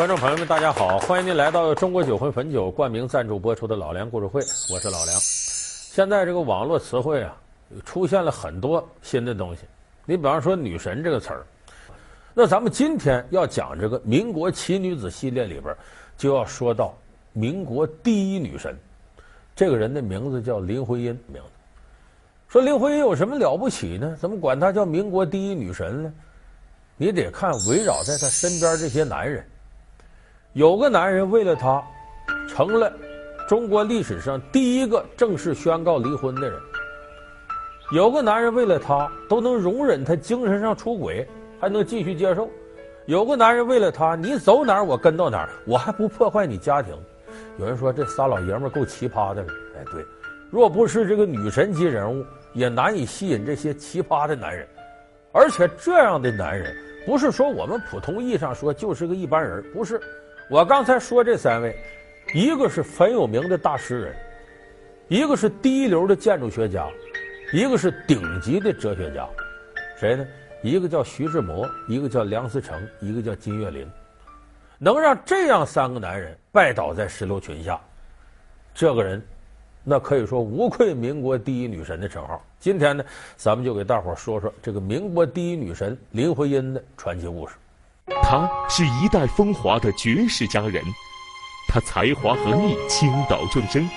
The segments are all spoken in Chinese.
观众朋友们，大家好！欢迎您来到中国酒魂汾酒冠名赞助播出的《老梁故事会》，我是老梁。现在这个网络词汇啊，出现了很多新的东西。你比方说“女神”这个词儿，那咱们今天要讲这个民国奇女子系列里边，就要说到民国第一女神。这个人的名字叫林徽因。名字说林徽因有什么了不起呢？怎么管她叫民国第一女神呢？你得看围绕在她身边这些男人。有个男人为了她，成了中国历史上第一个正式宣告离婚的人。有个男人为了她，都能容忍她精神上出轨，还能继续接受。有个男人为了她，你走哪儿我跟到哪儿，我还不破坏你家庭。有人说这仨老爷们够奇葩的了。哎，对，若不是这个女神级人物，也难以吸引这些奇葩的男人。而且这样的男人，不是说我们普通意义上说就是个一般人，不是。我刚才说这三位，一个是很有名的大诗人，一个是第一流的建筑学家，一个是顶级的哲学家，谁呢？一个叫徐志摩，一个叫梁思成，一个叫金岳霖。能让这样三个男人拜倒在石榴裙下，这个人，那可以说无愧民国第一女神的称号。今天呢，咱们就给大伙说说这个民国第一女神林徽因的传奇故事。他是一代风华的绝世佳人，他才华横溢，倾倒众生，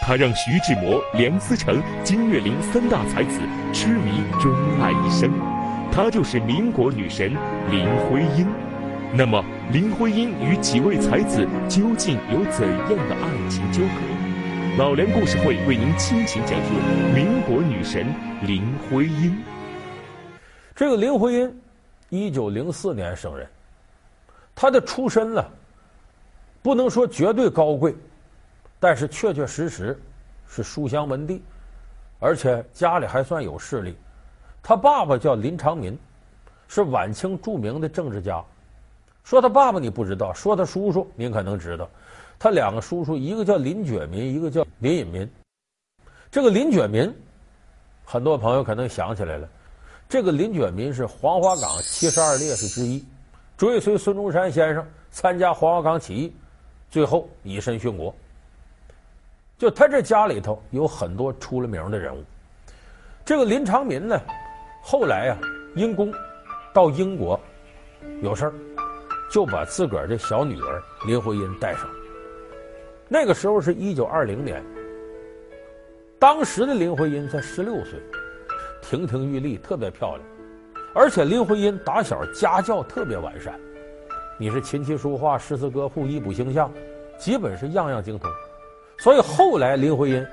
他让徐志摩、梁思成、金岳霖三大才子痴迷钟爱一生。她就是民国女神林徽因。那么，林徽因与几位才子究竟有怎样的爱情纠葛？老梁故事会为您倾情讲述民国女神林徽因。这个林徽因。一九零四年生人，他的出身呢，不能说绝对高贵，但是确确实实是书香门第，而且家里还算有势力。他爸爸叫林长民，是晚清著名的政治家。说他爸爸你不知道，说他叔叔您可能知道。他两个叔叔，一个叫林觉民，一个叫林隐民。这个林觉民，很多朋友可能想起来了。这个林觉民是黄花岗七十二烈士之一，追随孙中山先生参加黄花岗起义，最后以身殉国。就他这家里头有很多出了名的人物。这个林长民呢，后来、啊、因公到英国有事儿，就把自个儿的小女儿林徽因带上。那个时候是一九二零年，当时的林徽因才十六岁。亭亭玉立，特别漂亮，而且林徽因打小家教特别完善，你是琴棋书画、诗词歌赋、医卜星象，基本是样样精通。所以后来林徽因，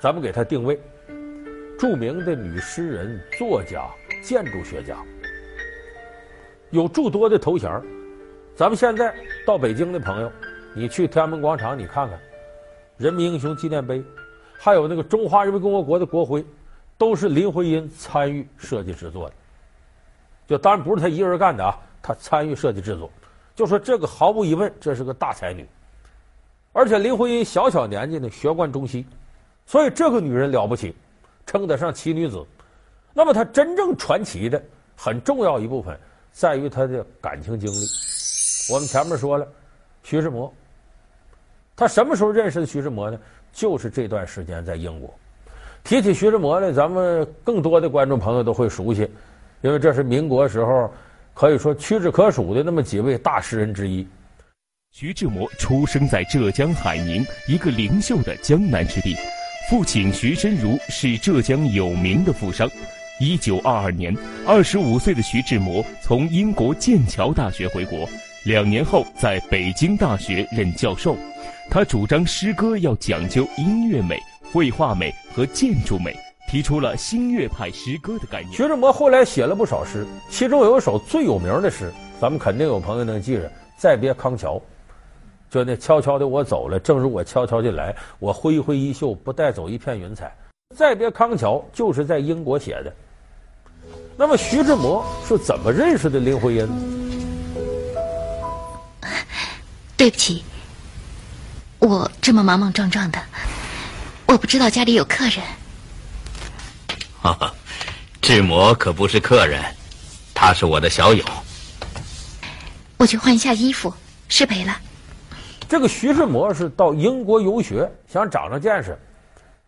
咱们给她定位，著名的女诗人、作家、建筑学家，有诸多的头衔。咱们现在到北京的朋友，你去天安门广场，你看看，人民英雄纪念碑，还有那个中华人民共和国的国徽。都是林徽因参与设计制作的，就当然不是她一个人干的啊，她参与设计制作。就说这个毫无疑问，这是个大才女，而且林徽因小小年纪呢，学贯中西，所以这个女人了不起，称得上奇女子。那么她真正传奇的很重要一部分，在于她的感情经历。我们前面说了，徐志摩，他什么时候认识的徐志摩呢？就是这段时间在英国。提起徐志摩呢，咱们更多的观众朋友都会熟悉，因为这是民国时候可以说屈指可数的那么几位大诗人之一。徐志摩出生在浙江海宁一个灵秀的江南之地，父亲徐申如是浙江有名的富商。一九二二年，二十五岁的徐志摩从英国剑桥大学回国，两年后在北京大学任教授。他主张诗歌要讲究音乐美。绘画美和建筑美，提出了新月派诗歌的概念。徐志摩后来写了不少诗，其中有一首最有名的诗，咱们肯定有朋友能记着：“再别康桥”，就那悄悄的我走了，正如我悄悄的来，我挥一挥衣袖，不带走一片云彩。再别康桥就是在英国写的。那么徐志摩是怎么认识的林徽因？对不起，我这么莽莽撞撞的。我不知道家里有客人。哈哈，志摩可不是客人，他是我的小友。我去换一下衣服。失陪了。这个徐志摩是到英国游学，想长长见识，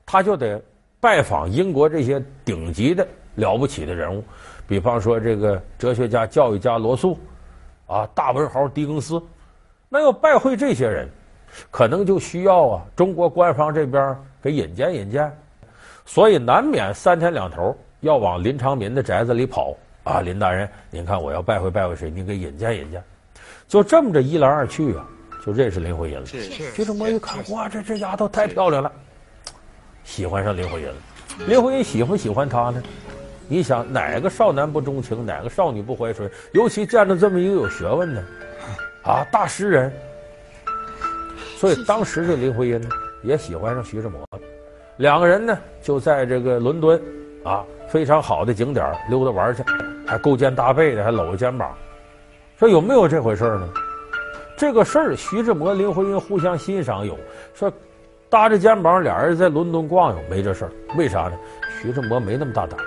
他就得拜访英国这些顶级的了不起的人物，比方说这个哲学家、教育家罗素，啊，大文豪狄更斯。那要拜会这些人，可能就需要啊，中国官方这边给引荐引荐，所以难免三天两头要往林长民的宅子里跑啊。林大人，您看我要拜会拜会谁，您给引荐引荐。就这么着一来二去啊。就认识林徽因了。徐志摩一看，哇，这这丫头太漂亮了，喜欢上林徽因了。林徽因喜欢喜欢他呢？你想，哪个少男不钟情，哪个少女不怀春？尤其见到这么一个有学问的啊大诗人，所以当时这林徽因呢也喜欢上徐志摩了。两个人呢就在这个伦敦啊非常好的景点溜达玩去，还勾肩搭背的，还搂着肩膀。说有没有这回事呢？这个事儿，徐志摩、林徽因互相欣赏有，说搭着肩膀，俩人在伦敦逛悠，没这事儿。为啥呢？徐志摩没那么大胆。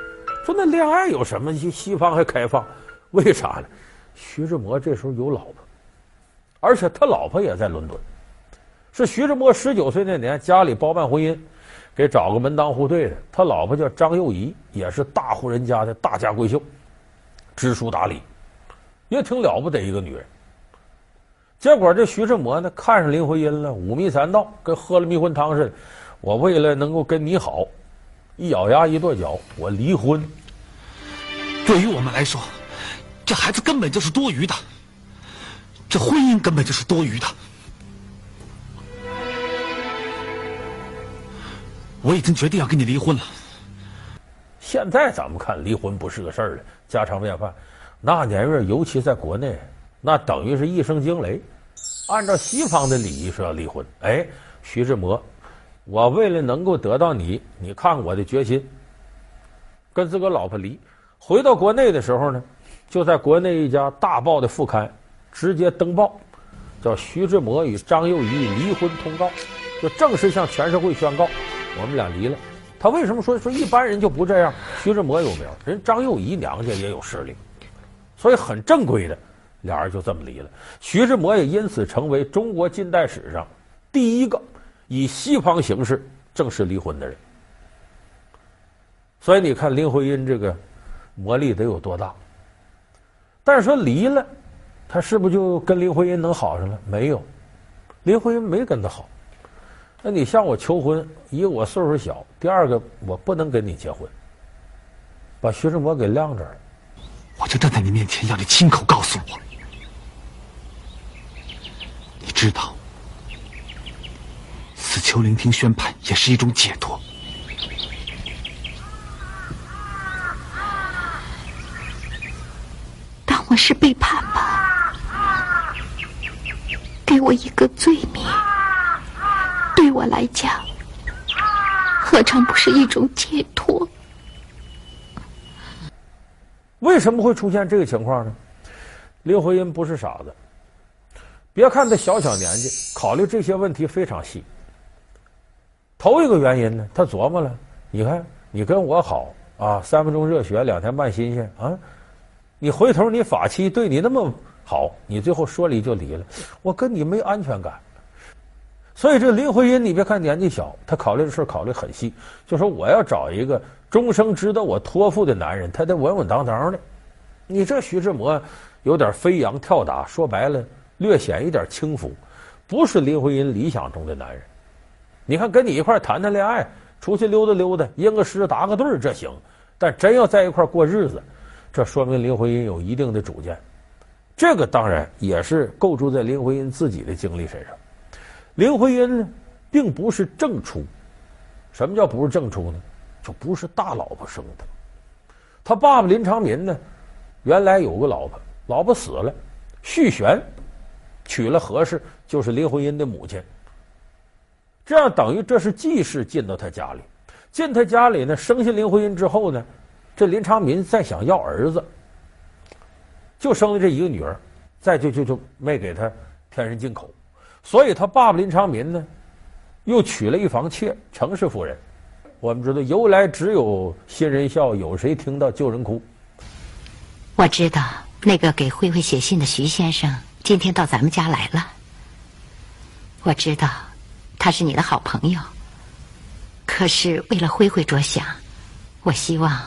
说那恋爱有什么？西西方还开放，为啥呢？徐志摩这时候有老婆，而且他老婆也在伦敦。是徐志摩十九岁那年，家里包办婚姻，给找个门当户对的。他老婆叫张幼仪，也是大户人家的大家闺秀，知书达理，也挺了不得一个女人。结果这徐志摩呢，看上林徽因了，五迷三道，跟喝了迷魂汤似的。我为了能够跟你好，一咬牙一跺脚，我离婚。对于我们来说，这孩子根本就是多余的，这婚姻根本就是多余的。我已经决定要跟你离婚了。现在咱们看离婚不是个事儿了，家常便饭。那年月，尤其在国内，那等于是一声惊雷。按照西方的礼仪是要离婚。哎，徐志摩，我为了能够得到你，你看我的决心，跟自个老婆离。回到国内的时候呢，就在国内一家大报的副刊直接登报，叫徐志摩与张幼仪离婚通告，就正式向全社会宣告我们俩离了。他为什么说说一般人就不这样？徐志摩有名，人张幼仪娘家也有势力，所以很正规的。俩人就这么离了，徐志摩也因此成为中国近代史上第一个以西方形式正式离婚的人。所以你看林徽因这个魔力得有多大？但是说离了，他是不是就跟林徽因能好上了？没有，林徽因没跟他好。那你向我求婚，一个我岁数小，第二个我不能跟你结婚，把徐志摩给晾着了。我就站在你面前，要你亲口告诉我。你知道，死囚聆听宣判也是一种解脱。当我是背叛吧，给我一个罪名，对我来讲，何尝不是一种解脱？为什么会出现这个情况呢？刘徽因不是傻子。别看他小小年纪，考虑这些问题非常细。头一个原因呢，他琢磨了：你看，你跟我好啊，三分钟热血，两天半新鲜啊，你回头你法妻对你那么好，你最后说离就离了，我跟你没安全感。所以这林徽因，你别看年纪小，他考虑的事考虑很细，就说我要找一个终生值得我托付的男人，他得稳稳当当的。你这徐志摩有点飞扬跳打，说白了。略显一点轻浮，不是林徽因理想中的男人。你看，跟你一块谈谈恋爱，出去溜达溜达，吟个诗，答个对，这行。但真要在一块过日子，这说明林徽因有一定的主见。这个当然也是构筑在林徽因自己的经历身上。林徽因呢，并不是正出。什么叫不是正出呢？就不是大老婆生的。他爸爸林长民呢，原来有个老婆，老婆死了，续弦。娶了何氏，就是林徽因的母亲。这样等于这是继室进到他家里，进他家里呢，生下林徽因之后呢，这林长民再想要儿子，就生了这一个女儿，再就就就没给他添人进口，所以他爸爸林长民呢，又娶了一房妾程氏夫人。我们知道由来只有新人笑，有谁听到旧人哭？我知道那个给慧慧写信的徐先生。今天到咱们家来了。我知道他是你的好朋友，可是为了慧慧着想，我希望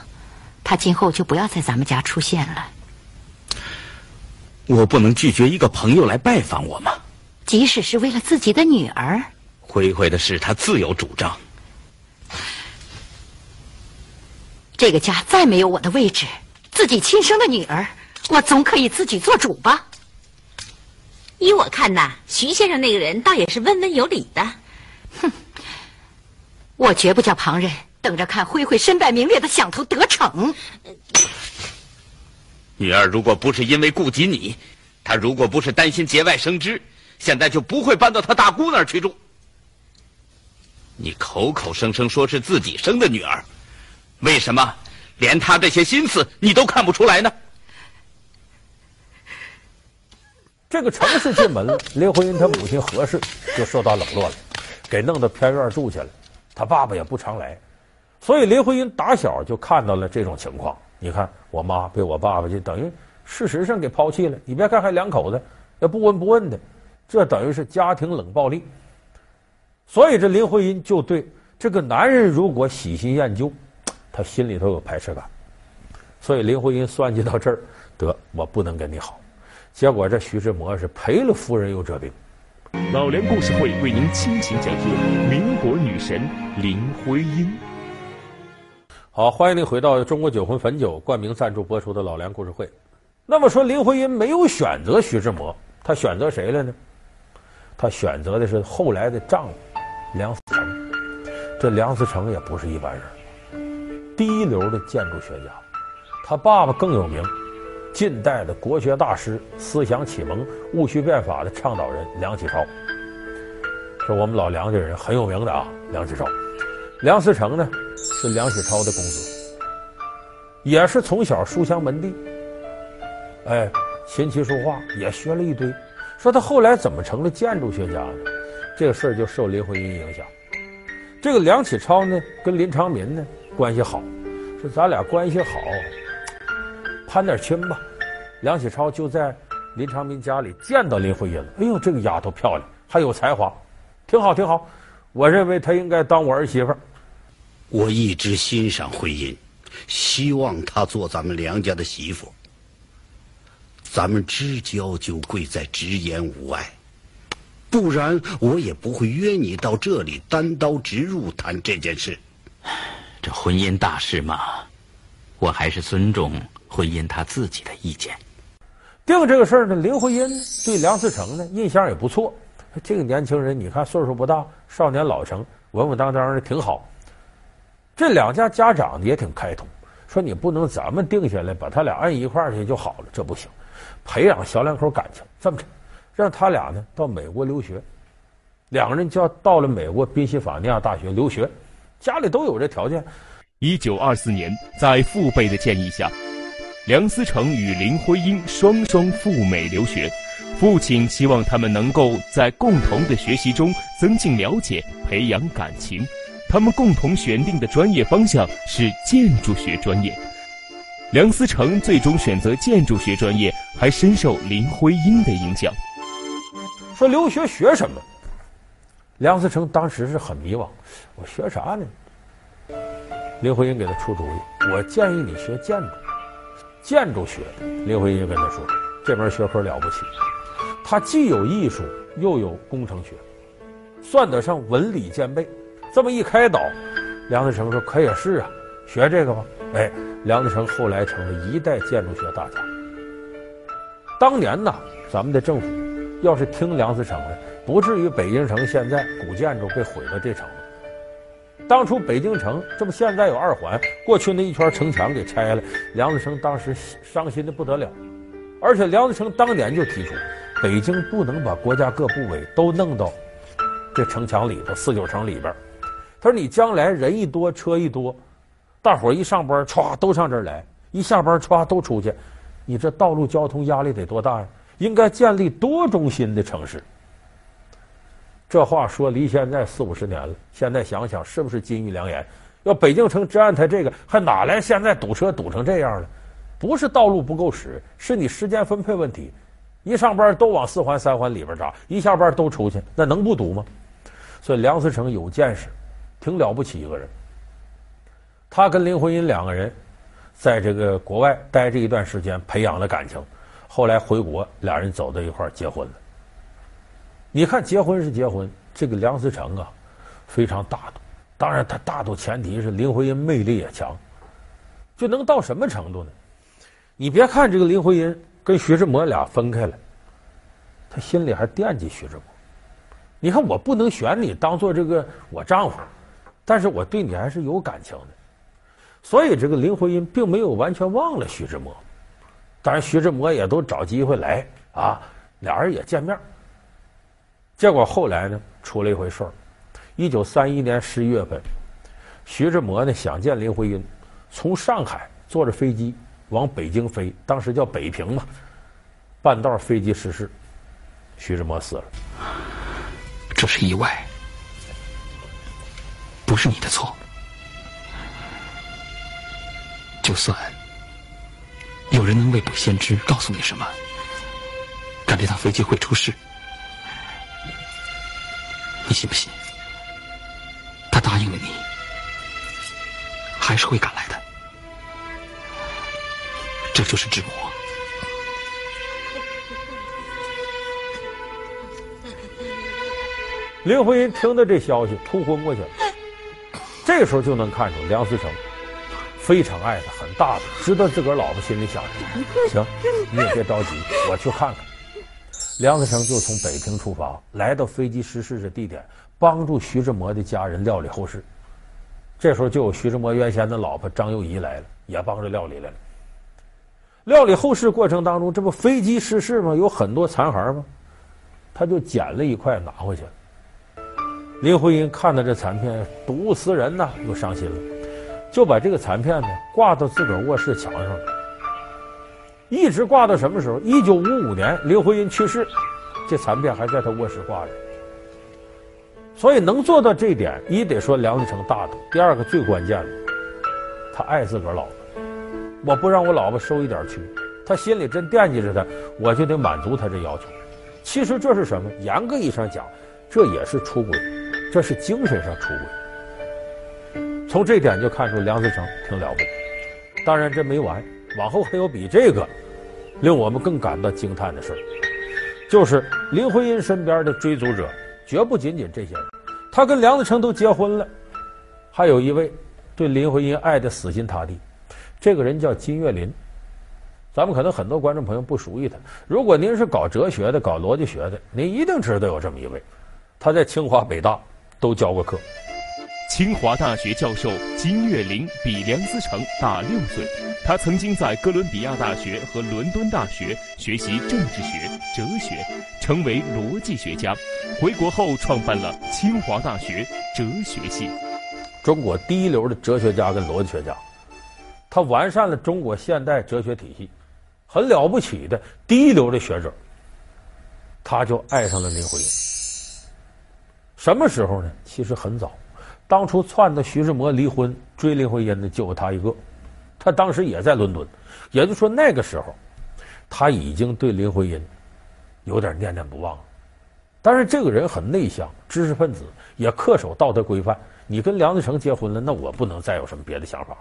他今后就不要在咱们家出现了。我不能拒绝一个朋友来拜访我吗？即使是为了自己的女儿，辉辉的事他自有主张。这个家再没有我的位置，自己亲生的女儿，我总可以自己做主吧？依我看呐，徐先生那个人倒也是温文有礼的。哼，我绝不叫旁人等着看辉辉身败名裂的响头得逞。女儿如果不是因为顾及你，她如果不是担心节外生枝，现在就不会搬到他大姑那儿去住。你口口声声说是自己生的女儿。为什么连他这些心思你都看不出来呢？这个城市进门了，林徽因她母亲何氏就受到冷落了，给弄到偏院住去了。他爸爸也不常来，所以林徽因打小就看到了这种情况。你看，我妈被我爸爸就等于事实上给抛弃了。你别看还两口子，也不闻不问的，这等于是家庭冷暴力。所以这林徽因就对这个男人如果喜新厌旧。他心里头有排斥感，所以林徽因算计到这儿，得我不能跟你好。结果这徐志摩是赔了夫人又折兵。老梁故事会为您倾情讲述民国女神林徽因。好，欢迎您回到中国酒魂汾酒冠名赞助播出的老梁故事会。那么说林徽因没有选择徐志摩，她选择谁了呢？她选择的是后来的丈夫梁思成。这梁思成也不是一般人。第一流的建筑学家，他爸爸更有名，近代的国学大师、思想启蒙、戊戌变法的倡导人梁启超，是我们老梁家人很有名的啊。梁启超，梁思成呢是梁启超的公子，也是从小书香门第，哎，琴棋书画也学了一堆。说他后来怎么成了建筑学家呢？这个事儿就受林徽因影响。这个梁启超呢，跟林长民呢。关系好，说咱俩关系好，攀点亲吧。梁启超就在林长民家里见到林徽因了。哎呦，这个丫头漂亮，还有才华，挺好挺好。我认为她应该当我儿媳妇。我一直欣赏徽因，希望她做咱们梁家的媳妇。咱们知交就贵在直言无碍，不然我也不会约你到这里单刀直入谈这件事。这婚姻大事嘛，我还是尊重婚姻他自己的意见。定这个事儿呢，林徽因对梁思成呢印象也不错。这个年轻人，你看岁数不大，少年老成，稳稳当当的，挺好。这两家家长也挺开通，说你不能咱们定下来把他俩按一块儿去就好了，这不行，培养小两口感情。这么着，让他俩呢到美国留学，两个人就要到了美国宾夕法尼亚大学留学。家里都有这条件。一九二四年，在父辈的建议下，梁思成与林徽因双双赴美留学。父亲希望他们能够在共同的学习中增进了解、培养感情。他们共同选定的专业方向是建筑学专业。梁思成最终选择建筑学专业，还深受林徽因的影响。说留学学什么？梁思成当时是很迷惘，我学啥呢？林徽因给他出主意，我建议你学建筑，建筑学。林徽因就跟他说，这门学科了不起，它既有艺术又有工程学，算得上文理兼备。这么一开导，梁思成说可也是啊，学这个吧。哎，梁思成后来成了一代建筑学大家。当年呐，咱们的政府要是听梁思成的。不至于北京城现在古建筑被毁到这程度。当初北京城这不现在有二环，过去那一圈城墙给拆了，梁思成当时伤心的不得了。而且梁思成当年就提出，北京不能把国家各部委都弄到这城墙里头，四九城里边。他说你将来人一多，车一多，大伙一上班歘都上这儿来，一下班歘都出去，你这道路交通压力得多大呀？应该建立多中心的城市。这话说离现在四五十年了，现在想想是不是金玉良言？要北京城真按他这个，还哪来现在堵车堵成这样了？不是道路不够使，是你时间分配问题。一上班都往四环、三环里边扎，一下班都出去，那能不堵吗？所以梁思成有见识，挺了不起一个人。他跟林徽因两个人在这个国外待这一段时间，培养了感情。后来回国，俩人走到一块儿结婚了。你看，结婚是结婚，这个梁思成啊，非常大度。当然，他大度前提是林徽因魅力也强，就能到什么程度呢？你别看这个林徽因跟徐志摩俩分开了，他心里还惦记徐志摩。你看，我不能选你当做这个我丈夫，但是我对你还是有感情的。所以，这个林徽因并没有完全忘了徐志摩。当然，徐志摩也都找机会来啊，俩人也见面。结果后来呢，出了一回事儿。一九三一年十一月份，徐志摩呢想见林徽因，从上海坐着飞机往北京飞，当时叫北平嘛。半道飞机失事，徐志摩死了。这是意外，不是你的错。就算。有人能未卜先知，告诉你什么？赶这趟飞机会出事，你信不信？他答应了你，还是会赶来的。这就是志摩。林徽因听到这消息，突昏过去了。这个时候就能看出梁思成。非常爱他，很大度，知道自个儿老婆心里想什么。行，你也别着急，我去看看。梁思成就从北平出发，来到飞机失事的地点，帮助徐志摩的家人料理后事。这时候就有徐志摩原先的老婆张幼仪来了，也帮着料理来了。料理后事过程当中，这不飞机失事吗？有很多残骸吗？他就捡了一块拿回去了。林徽因看到这残片，睹物思人呐，又伤心了。就把这个残片呢挂到自个儿卧室墙上了，一直挂到什么时候？一九五五年林徽因去世，这残片还在他卧室挂着。所以能做到这一点，一得说梁思成大度，第二个最关键的，他爱自个儿老婆，我不让我老婆受一点屈，他心里真惦记着她，我就得满足他这要求。其实这是什么？严格意义上讲，这也是出轨，这是精神上出轨。从这点就看出梁思成挺了不得。当然这没完，往后还有比这个令我们更感到惊叹的事儿，就是林徽因身边的追逐者绝不仅仅这些人，他跟梁思成都结婚了，还有一位对林徽因爱的死心塌地，这个人叫金岳霖。咱们可能很多观众朋友不熟悉他，如果您是搞哲学的、搞逻辑学的，您一定知道有这么一位，他在清华、北大都教过课。清华大学教授金岳霖比梁思成大六岁，他曾经在哥伦比亚大学和伦敦大学学习政治学、哲学，成为逻辑学家。回国后创办了清华大学哲学系。中国第一流的哲学家跟逻辑学家，他完善了中国现代哲学体系，很了不起的第一流的学者。他就爱上了林徽因。什么时候呢？其实很早。当初撺掇徐志摩离婚追林徽因的就他一个，他当时也在伦敦，也就是说那个时候，他已经对林徽因有点念念不忘了。但是这个人很内向，知识分子，也恪守道德规范。你跟梁思成结婚了，那我不能再有什么别的想法了。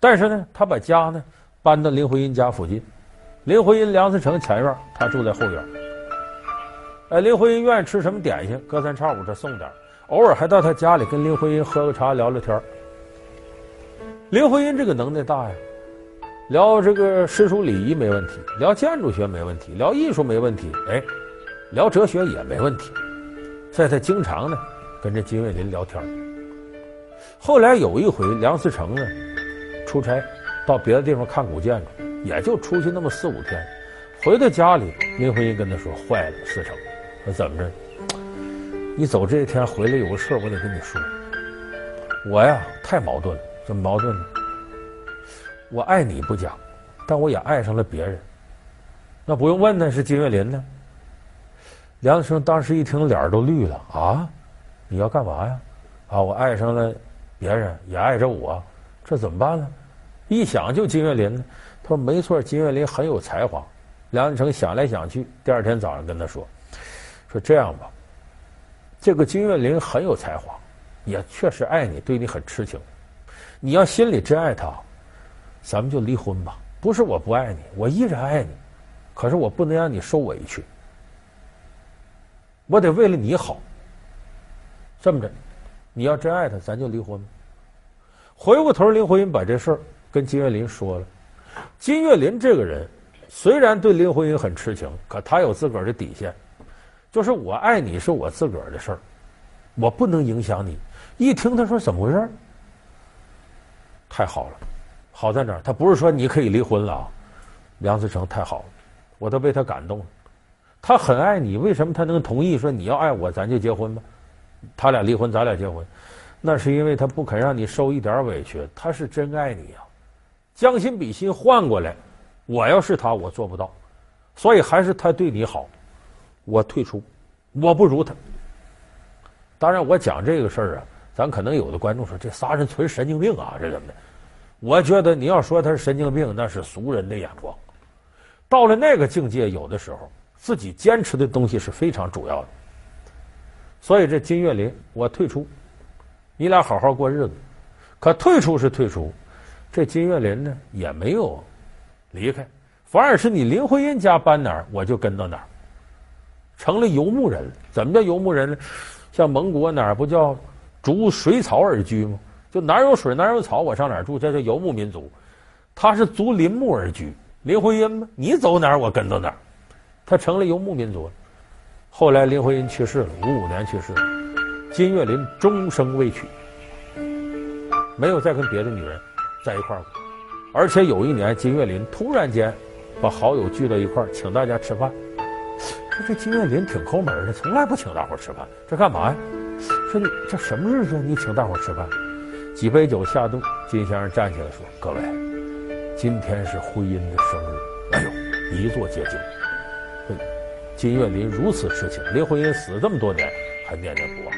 但是呢，他把家呢搬到林徽因家附近，林徽因、梁思成前院，他住在后院。哎，林徽因愿意吃什么点心，隔三差五这送点。偶尔还到他家里跟林徽因喝个茶聊聊天。林徽因这个能耐大呀，聊这个诗书礼仪没问题，聊建筑学没问题，聊艺术没问题，哎，聊哲学也没问题。所以他经常呢跟这金岳霖聊天。后来有一回梁思成呢出差到别的地方看古建筑，也就出去那么四五天，回到家里，林徽因跟他说：“坏了，思成，说怎么着？”你走这一天回来有个事儿，我得跟你说。我呀太矛盾了，怎么矛盾呢？我爱你不假，但我也爱上了别人。那不用问呢，是金岳霖呢。梁思成当时一听脸都绿了啊！你要干嘛呀？啊，我爱上了别人，也爱着我，这怎么办呢？一想就金岳霖呢。他说没错，金岳霖很有才华，梁思成想来想去，第二天早上跟他说：“说这样吧，这个金岳霖很有才华，也确实爱你，对你很痴情。你要心里真爱他，咱们就离婚吧。不是我不爱你，我依然爱你，可是我不能让你受委屈。我得为了你好。这么着，你要真爱他，咱就离婚。”回过头，林徽因把这事儿跟金岳霖说了。金岳霖这个人。虽然对林徽因很痴情，可他有自个儿的底线，就是我爱你是我自个儿的事儿，我不能影响你。一听他说怎么回事？太好了，好在哪儿？他不是说你可以离婚了啊。梁思成太好了，我都被他感动了。他很爱你，为什么他能同意说你要爱我，咱就结婚吧？他俩离婚，咱俩结婚，那是因为他不肯让你受一点委屈，他是真爱你呀。将心比心，换过来。我要是他，我做不到，所以还是他对你好，我退出，我不如他。当然，我讲这个事儿啊，咱可能有的观众说这仨人纯神经病啊，这怎么的？我觉得你要说他是神经病，那是俗人的眼光。到了那个境界，有的时候自己坚持的东西是非常主要的。所以这金岳霖，我退出，你俩好好过日子。可退出是退出，这金岳霖呢也没有。离开，反而是你林徽因家搬哪儿，我就跟到哪儿，成了游牧人。怎么叫游牧人呢？像蒙古哪儿不叫逐水草而居吗？就哪儿有水哪儿有草，我上哪儿住，这叫游牧民族。他是逐林木而居。林徽因吗？你走哪儿，我跟到哪儿。他成了游牧民族。后来林徽因去世了，五五年去世了。金岳霖终生未娶，没有再跟别的女人在一块儿过。而且有一年，金岳霖突然间把好友聚到一块儿，请大家吃饭。这金岳霖挺抠门的，从来不请大伙吃饭，这干嘛呀？说你这什么日子，你请大伙吃饭？几杯酒下肚，金先生站起来说：“各位，今天是徽因的生日，哎呦，一座接近。金岳霖如此痴情，林徽因死这么多年还念念不忘。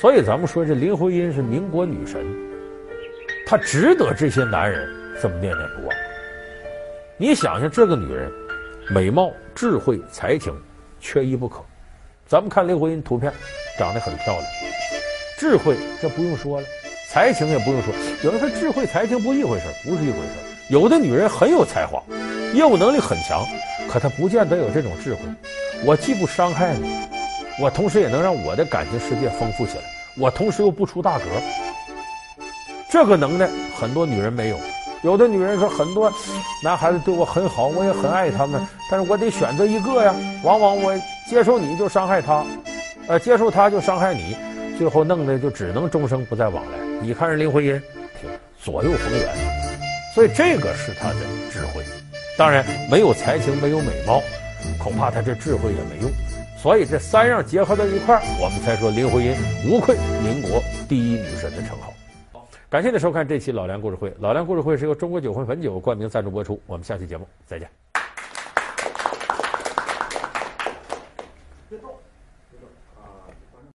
所以咱们说，这林徽因是民国女神。”她值得这些男人这么念念不忘。你想想，这个女人，美貌、智慧、才情，缺一不可。咱们看林徽因图片，长得很漂亮。智慧这不用说了，才情也不用说。有人说智慧才情不一回事，不是一回事。有的女人很有才华，业务能力很强，可她不见得有这种智慧。我既不伤害你，我同时也能让我的感情世界丰富起来。我同时又不出大格。这个能耐很多女人没有，有的女人说很多男孩子对我很好，我也很爱他们，但是我得选择一个呀。往往我接受你就伤害他，呃，接受他就伤害你，最后弄得就只能终生不再往来。你看人林徽因，左右逢源，所以这个是她的智慧。当然没有才情，没有美貌，恐怕她这智慧也没用。所以这三样结合到一块儿，我们才说林徽因无愧民国第一女神的称号。感谢您收看这期《老梁故事会》。《老梁故事会》是由中国酒会汾酒冠名赞助播出。我们下期节目再见。